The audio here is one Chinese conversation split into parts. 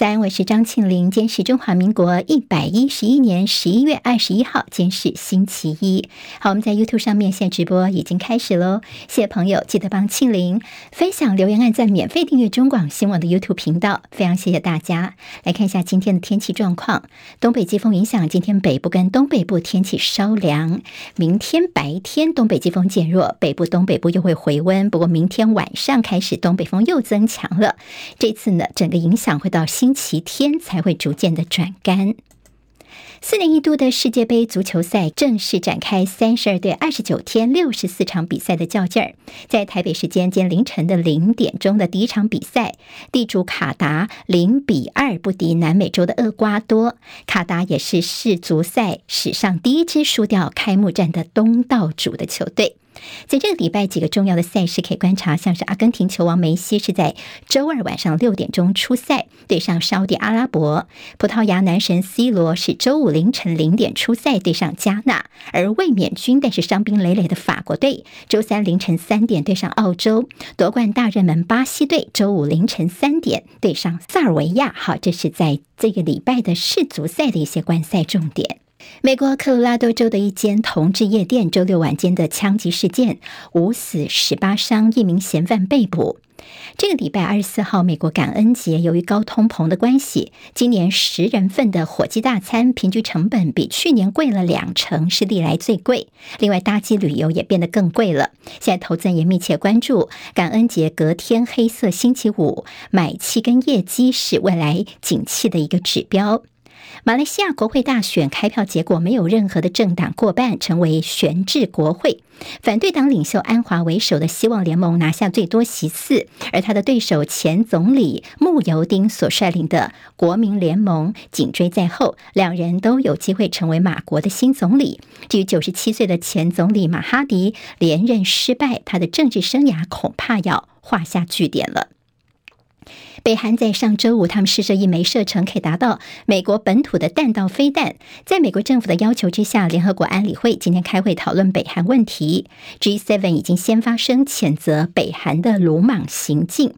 在，我是张庆玲。今天是中华民国一百一十一年十一月二十一号，今天是星期一。好，我们在 YouTube 上面现在直播已经开始喽。谢谢朋友，记得帮庆玲分享、留言、按赞、免费订阅中广新闻网的 YouTube 频道。非常谢谢大家。来看一下今天的天气状况：东北季风影响，今天北部跟东北部天气稍凉。明天白天东北季风减弱，北部、东北部又会回温。不过明天晚上开始东北风又增强了。这次呢，整个影响会到新星期天才会逐渐的转干。四年一度的世界杯足球赛正式展开，三十二队、二十九天、六十四场比赛的较劲儿。在台北时间今天凌晨的零点钟的第一场比赛，地主卡达零比二不敌南美洲的厄瓜多。卡达也是世足赛史上第一支输掉开幕战的东道主的球队。在这个礼拜，几个重要的赛事可以观察，像是阿根廷球王梅西是在周二晚上六点钟出赛，对上沙乌地阿拉伯；葡萄牙男神 C 罗是周五凌晨零点出赛，对上加纳；而卫冕军但是伤兵累累的法国队，周三凌晨三点对上澳洲；夺冠大热门巴西队，周五凌晨三点对上萨尔维亚。好，这是在这个礼拜的世足赛的一些观赛重点。美国科罗拉多州的一间同志夜店，周六晚间的枪击事件，五死十八伤，一名嫌犯被捕。这个礼拜二十四号，美国感恩节，由于高通膨的关系，今年十人份的火鸡大餐平均成本比去年贵了两成，是历来最贵。另外，搭机旅游也变得更贵了。现在，投资人也密切关注感恩节隔天黑色星期五，买气跟业绩是未来景气的一个指标。马来西亚国会大选开票结果没有任何的政党过半，成为悬置国会。反对党领袖安华为首的希望联盟拿下最多席次，而他的对手前总理慕尤丁所率领的国民联盟紧追在后，两人都有机会成为马国的新总理。至于九十七岁的前总理马哈迪连任失败，他的政治生涯恐怕要画下句点了。北韩在上周五，他们试射一枚射程可以达到美国本土的弹道飞弹。在美国政府的要求之下，联合国安理会今天开会讨论北韩问题。G7 已经先发声谴责北韩的鲁莽行径。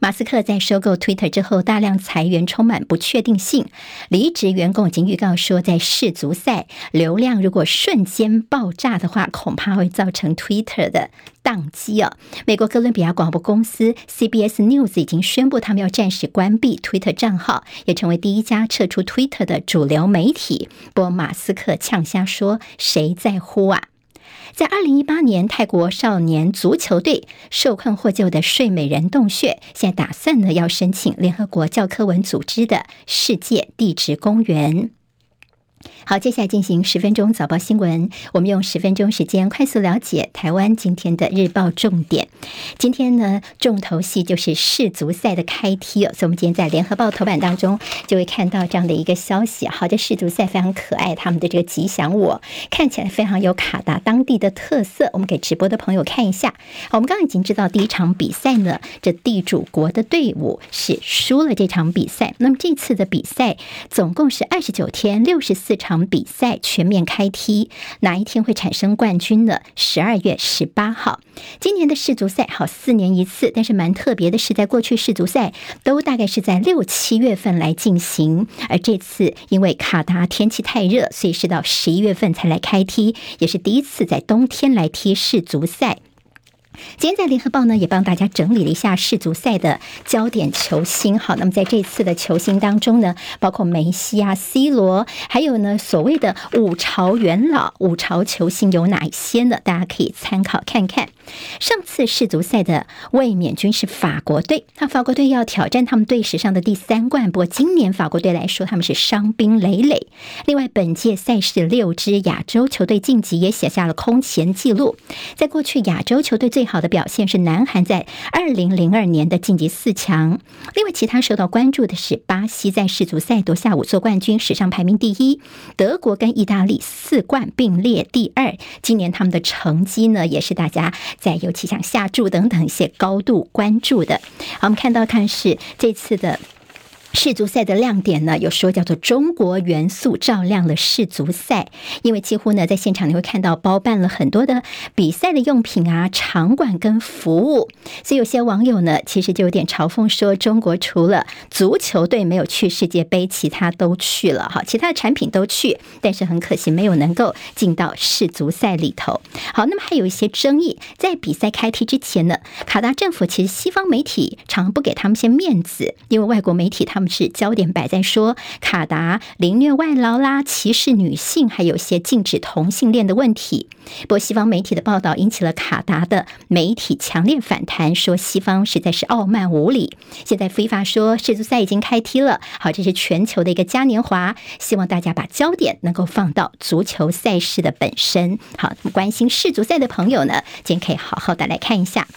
马斯克在收购 Twitter 之后，大量裁员，充满不确定性。离职员工已经预告说，在世足赛流量如果瞬间爆炸的话，恐怕会造成 Twitter 的宕机哦。美国哥伦比亚广播公司 CBS News 已经宣布，他们要暂时关闭 Twitter 账号，也成为第一家撤出 Twitter 的主流媒体。不过，马斯克呛瞎说：“谁在乎啊？”在二零一八年，泰国少年足球队受困获救的睡美人洞穴，现在打算呢要申请联合国教科文组织的世界地质公园。好，接下来进行十分钟早报新闻。我们用十分钟时间快速了解台湾今天的日报重点。今天呢，重头戏就是世足赛的开踢哦，所以我们今天在联合报头版当中就会看到这样的一个消息。好，这世足赛非常可爱，他们的这个吉祥物看起来非常有卡达当地的特色。我们给直播的朋友看一下。好，我们刚刚已经知道第一场比赛呢，这地主国的队伍是输了这场比赛。那么这次的比赛总共是二十九天六十四场。场比赛全面开踢，哪一天会产生冠军呢？十二月十八号，今年的世足赛好四年一次，但是蛮特别的是，在过去世足赛都大概是在六七月份来进行，而这次因为卡达天气太热，所以是到十一月份才来开踢，也是第一次在冬天来踢世足赛。今天在联合报呢，也帮大家整理了一下世足赛的焦点球星。好，那么在这次的球星当中呢，包括梅西啊、C 罗，还有呢所谓的五朝元老、五朝球星有哪一些呢？大家可以参考看看。上次世足赛的卫冕军是法国队，那法国队要挑战他们队史上的第三冠。不过今年法国队来说，他们是伤兵累累。另外，本届赛事六支亚洲球队晋级，也写下了空前纪录。在过去亚洲球队最最好的表现是南韩在二零零二年的晋级四强。另外，其他受到关注的是巴西在世足赛夺下五座冠军，史上排名第一。德国跟意大利四冠并列第二。今年他们的成绩呢，也是大家。在尤其像下注等等一些高度关注的，好，我们看到看是这次的世足赛的亮点呢，有说叫做中国元素照亮了世足赛，因为几乎呢在现场你会看到包办了很多的比赛的用品啊、场馆跟服务，所以有些网友呢其实就有点嘲讽说，中国除了足球队没有去世界杯，其他都去了哈，其他的产品都去，但是很可惜没有能够进到世足赛里头。好，那么还有一些争议，在比赛开踢之前呢，卡达政府其实西方媒体常不给他们些面子，因为外国媒体他们。是焦点摆在说卡达凌虐外劳啦、歧视女性，还有些禁止同性恋的问题。不过，西方媒体的报道引起了卡达的媒体强烈反弹，说西方实在是傲慢无礼。现在非法说世足赛已经开踢了，好，这是全球的一个嘉年华，希望大家把焦点能够放到足球赛事的本身。好，关心世足赛的朋友呢，今天可以好好的来看一下。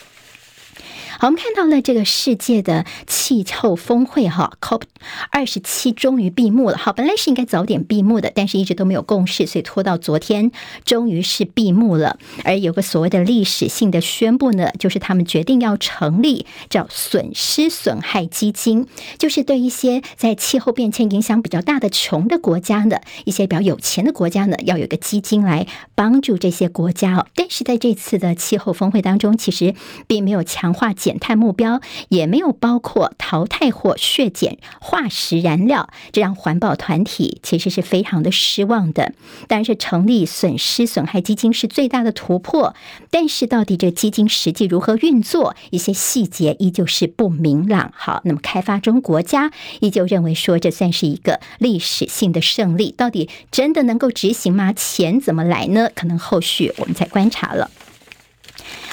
好，我们看到了这个世界的气候峰会哈，COP 二十七终于闭幕了。好，本来是应该早点闭幕的，但是一直都没有共识，所以拖到昨天，终于是闭幕了。而有个所谓的历史性的宣布呢，就是他们决定要成立叫损失损害基金，就是对一些在气候变迁影响比较大的穷的国家呢，一些比较有钱的国家呢，要有个基金来帮助这些国家哦。但是在这次的气候峰会当中，其实并没有强化。减碳目标也没有包括淘汰或削减化石燃料，这让环保团体其实是非常的失望的。但是成立损失损害基金是最大的突破，但是到底这基金实际如何运作，一些细节依旧是不明朗。好，那么开发中国家依旧认为说这算是一个历史性的胜利，到底真的能够执行吗？钱怎么来呢？可能后续我们再观察了。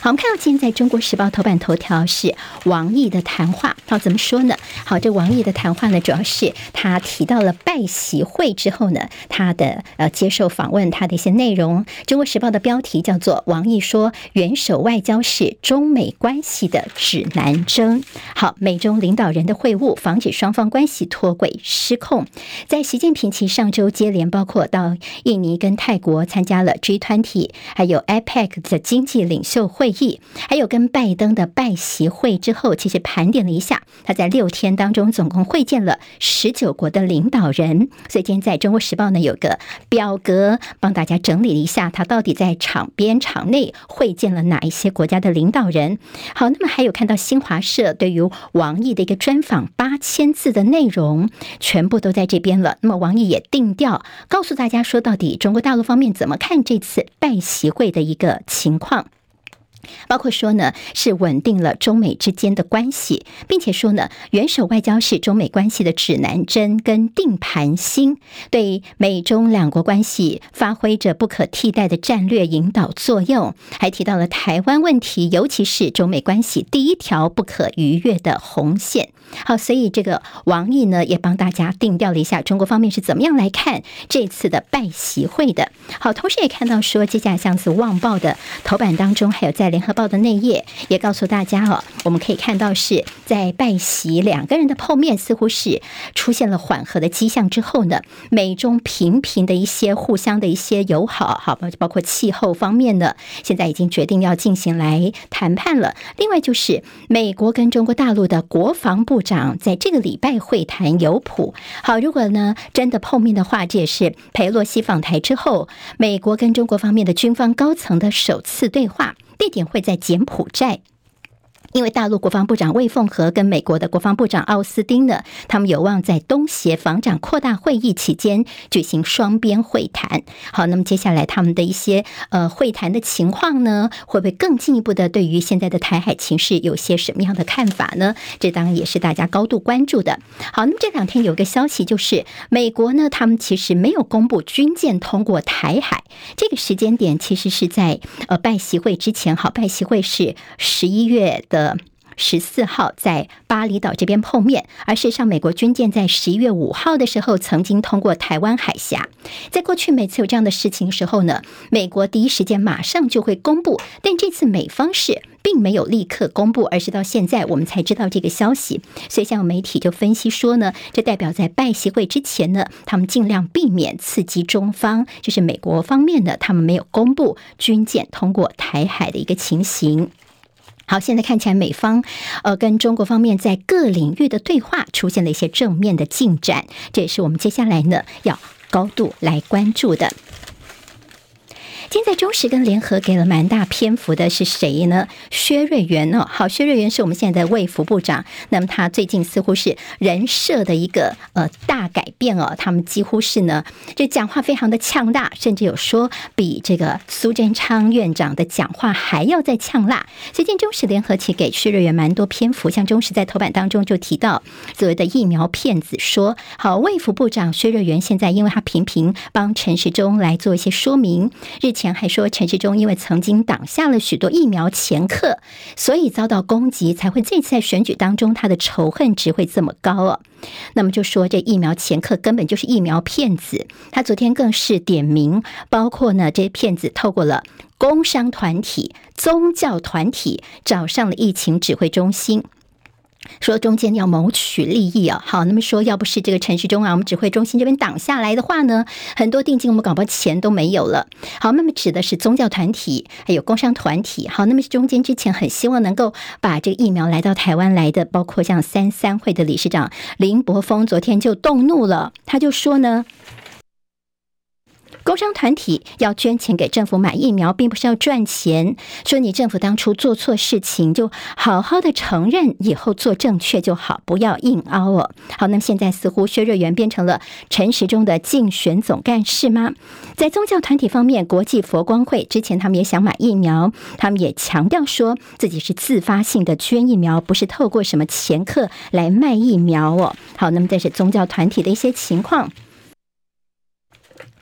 好，我们看到今天在中国时报头版头条是王毅的谈话。好，怎么说呢？好，这王毅的谈话呢，主要是他提到了拜习会之后呢，他的呃接受访问，他的一些内容。中国时报的标题叫做“王毅说元首外交是中美关系的指南针”。好，美中领导人的会晤，防止双方关系脱轨失控。在习近平其上周接连包括到印尼跟泰国参加了 G20，还有 APEC 的经济领袖会。还有跟拜登的拜习会之后，其实盘点了一下，他在六天当中总共会见了十九国的领导人。所以今天在中国时报呢有个表格帮大家整理了一下，他到底在场边场内会见了哪一些国家的领导人。好，那么还有看到新华社对于王毅的一个专访，八千字的内容全部都在这边了。那么王毅也定调告诉大家说，到底中国大陆方面怎么看这次拜习会的一个情况。包括说呢，是稳定了中美之间的关系，并且说呢，元首外交是中美关系的指南针跟定盘星，对美中两国关系发挥着不可替代的战略引导作用。还提到了台湾问题，尤其是中美关系第一条不可逾越的红线。好，所以这个王毅呢，也帮大家定调了一下中国方面是怎么样来看这次的拜习会的。好，同时也看到说，接下来像是《旺报》的头版当中，还有在。联合报的内页也告诉大家哦，我们可以看到是在拜习两个人的碰面似乎是出现了缓和的迹象之后呢，美中频频的一些互相的一些友好，好包包括气候方面呢，现在已经决定要进行来谈判了。另外就是美国跟中国大陆的国防部长在这个礼拜会谈有谱。好，如果呢真的碰面的话，这也是佩洛西访台之后，美国跟中国方面的军方高层的首次对话。地点会在柬埔寨。因为大陆国防部长魏凤和跟美国的国防部长奥斯汀呢，他们有望在东协防长扩大会议期间举行双边会谈。好，那么接下来他们的一些呃会谈的情况呢，会不会更进一步的对于现在的台海情势有些什么样的看法呢？这当然也是大家高度关注的。好，那么这两天有一个消息就是，美国呢，他们其实没有公布军舰通过台海这个时间点，其实是在呃拜习会之前。好，拜习会是十一月的。十四号在巴厘岛这边碰面，而事实上，美国军舰在十一月五号的时候曾经通过台湾海峡。在过去每次有这样的事情时候呢，美国第一时间马上就会公布，但这次美方是并没有立刻公布，而是到现在我们才知道这个消息。所以，像媒体就分析说呢，这代表在拜习会之前呢，他们尽量避免刺激中方，就是美国方面呢，他们没有公布军舰通过台海的一个情形。好，现在看起来美方呃跟中国方面在各领域的对话出现了一些正面的进展，这也是我们接下来呢要高度来关注的。今天在中时跟联合给了蛮大篇幅的是谁呢？薛瑞元哦，好，薛瑞元是我们现在的卫福部长。那么他最近似乎是人设的一个呃大改变哦，他们几乎是呢，这讲话非常的呛辣，甚至有说比这个苏贞昌院长的讲话还要再呛辣。最近中时联合起给薛瑞元蛮多篇幅，像中时在头版当中就提到所谓的疫苗骗子说，说好卫福部长薛瑞元现在因为他频频帮陈时中来做一些说明，日前。还说陈世忠因为曾经挡下了许多疫苗前客，所以遭到攻击，才会这次在选举当中他的仇恨值会这么高哦。那么就说这疫苗前客根本就是疫苗骗子。他昨天更是点名，包括呢这些骗子透过了工商团体、宗教团体，找上了疫情指挥中心。说中间要谋取利益啊，好，那么说要不是这个陈时中啊，我们指挥中心这边挡下来的话呢，很多定金我们搞不好钱都没有了。好，那么指的是宗教团体，还有工商团体。好，那么中间之前很希望能够把这个疫苗来到台湾来的，包括像三三会的理事长林柏峰，昨天就动怒了，他就说呢。工商团体要捐钱给政府买疫苗，并不是要赚钱。说你政府当初做错事情，就好好的承认，以后做正确就好，不要硬凹哦。好，那么现在似乎薛瑞元变成了陈时中的竞选总干事吗？在宗教团体方面，国际佛光会之前他们也想买疫苗，他们也强调说自己是自发性的捐疫苗，不是透过什么掮客来卖疫苗哦。好，那么这是宗教团体的一些情况。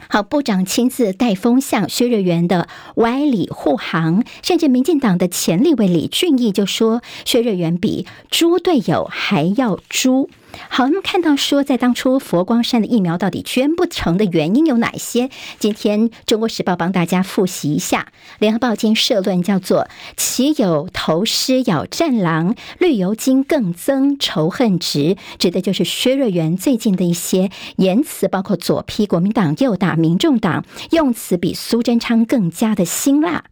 好，部长亲自带风向，薛瑞元的歪理护航，甚至民进党的前立委李俊毅就说，薛瑞元比猪队友还要猪。好，那么看到说，在当初佛光山的疫苗到底捐不成的原因有哪些？今天《中国时报》帮大家复习一下，《联合报》今社论叫做“岂有头狮咬战狼，绿油精更增仇恨值”，指的就是薛瑞元最近的一些言辞，包括左批国民党，右打民众党，用词比苏贞昌更加的辛辣。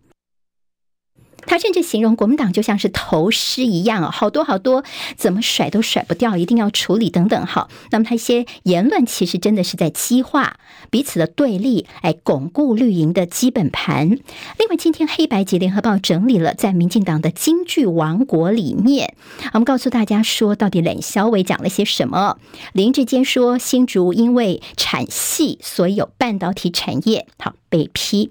他甚至形容国民党就像是头狮一样，好多好多，怎么甩都甩不掉，一定要处理等等。好，那么他一些言论其实真的是在激化彼此的对立，来巩固绿营的基本盘。另外，今天黑白集联合报整理了在民进党的京剧王国里面，我们告诉大家说，到底冷小伟讲了些什么？林志坚说，新竹因为产矽，所以有半导体产业，好被批。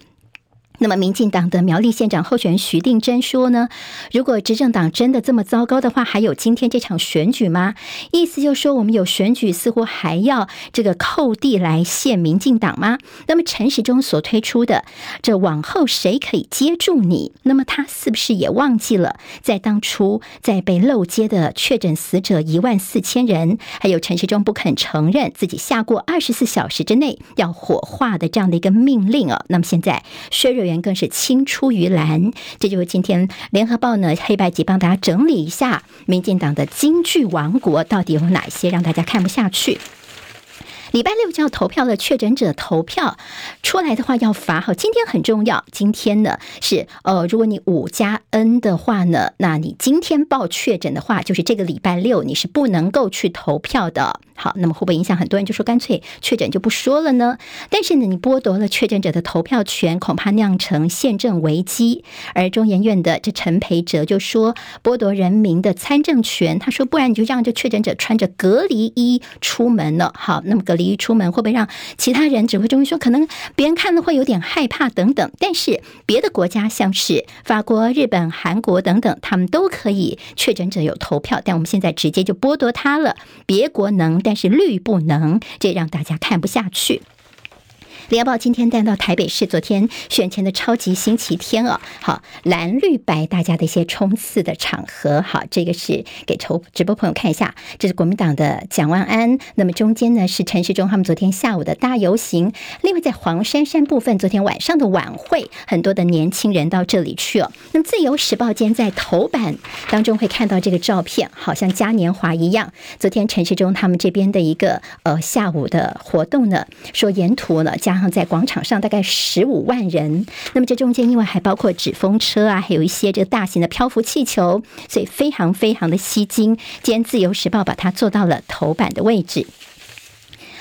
那么，民进党的苗栗县长候选人徐定珍说呢，如果执政党真的这么糟糕的话，还有今天这场选举吗？意思就是说，我们有选举，似乎还要这个扣地来献民进党吗？那么陈时中所推出的这往后谁可以接住你？那么他是不是也忘记了，在当初在被漏接的确诊死者一万四千人，还有陈时中不肯承认自己下过二十四小时之内要火化的这样的一个命令啊？那么现在薛瑞。更是青出于蓝，这就是今天联合报呢黑白集帮大家整理一下，民进党的京剧王国到底有哪些让大家看不下去。礼拜六就要投票了，确诊者投票出来的话要罚。好，今天很重要。今天呢是呃，如果你五加 N 的话呢，那你今天报确诊的话，就是这个礼拜六你是不能够去投票的。好，那么会不会影响很多人？就说干脆确诊就不说了呢？但是呢，你剥夺了确诊者的投票权，恐怕酿成宪政危机。而中研院的这陈培哲就说，剥夺人民的参政权。他说，不然你就让这确诊者穿着隔离衣出门了。好，那么隔离一出门会不会让其他人指挥中心说可能别人看了会有点害怕等等？但是别的国家像是法国、日本、韩国等等，他们都可以确诊者有投票，但我们现在直接就剥夺他了。别国能，但是绿不能，这让大家看不下去。联合报今天带到台北市，昨天选前的超级星期天哦，好蓝绿白大家的一些冲刺的场合，好，这个是给抽直播朋友看一下，这是国民党的蒋万安，那么中间呢是陈时中他们昨天下午的大游行，另外在黄珊珊部分，昨天晚上的晚会，很多的年轻人到这里去哦。那么自由时报今天在头版当中会看到这个照片，好像嘉年华一样。昨天陈时中他们这边的一个呃下午的活动呢，说沿途呢加。上在广场上大概十五万人。那么这中间因为还包括纸风车啊，还有一些这个大型的漂浮气球，所以非常非常的吸睛。今天《自由时报》把它做到了头版的位置。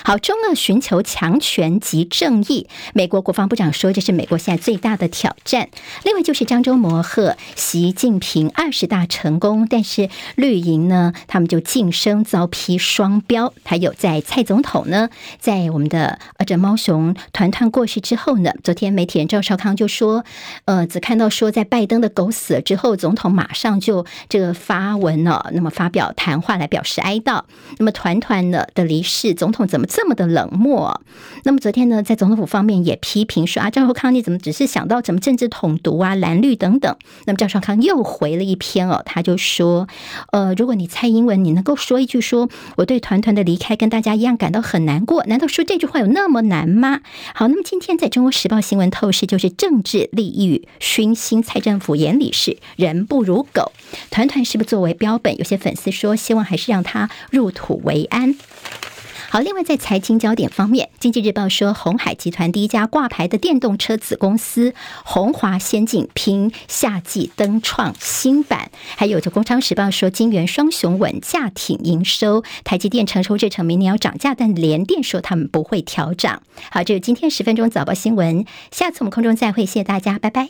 好，中俄寻求强权及正义。美国国防部长说，这是美国现在最大的挑战。另外就是漳州摩赫习近平二十大成功，但是绿营呢，他们就晋升遭批双标。还有在蔡总统呢，在我们的呃这猫熊团团过世之后呢，昨天媒体人赵少康就说，呃，只看到说在拜登的狗死了之后，总统马上就这个发文了，那么发表谈话来表示哀悼。那么团团呢的离世，总统怎么？这么的冷漠。那么昨天呢，在总统府方面也批评说啊，赵少康你怎么只是想到怎么政治统独啊、蓝绿等等？那么赵少康又回了一篇哦，他就说，呃，如果你蔡英文你能够说一句说我对团团的离开跟大家一样感到很难过，难道说这句话有那么难吗？好，那么今天在中国时报新闻透视就是政治利益熏心，蔡政府眼里是人不如狗，团团是不是作为标本？有些粉丝说希望还是让他入土为安。好，另外在财经焦点方面，《经济日报》说，鸿海集团第一家挂牌的电动车子公司红华先进拼夏季登创新板，还有就《工商时报》说，晶圆双雄稳价挺营收，台积电成熟制成明年要涨价，但联电说他们不会调涨。好，这是今天十分钟早报新闻，下次我们空中再会，谢谢大家，拜拜。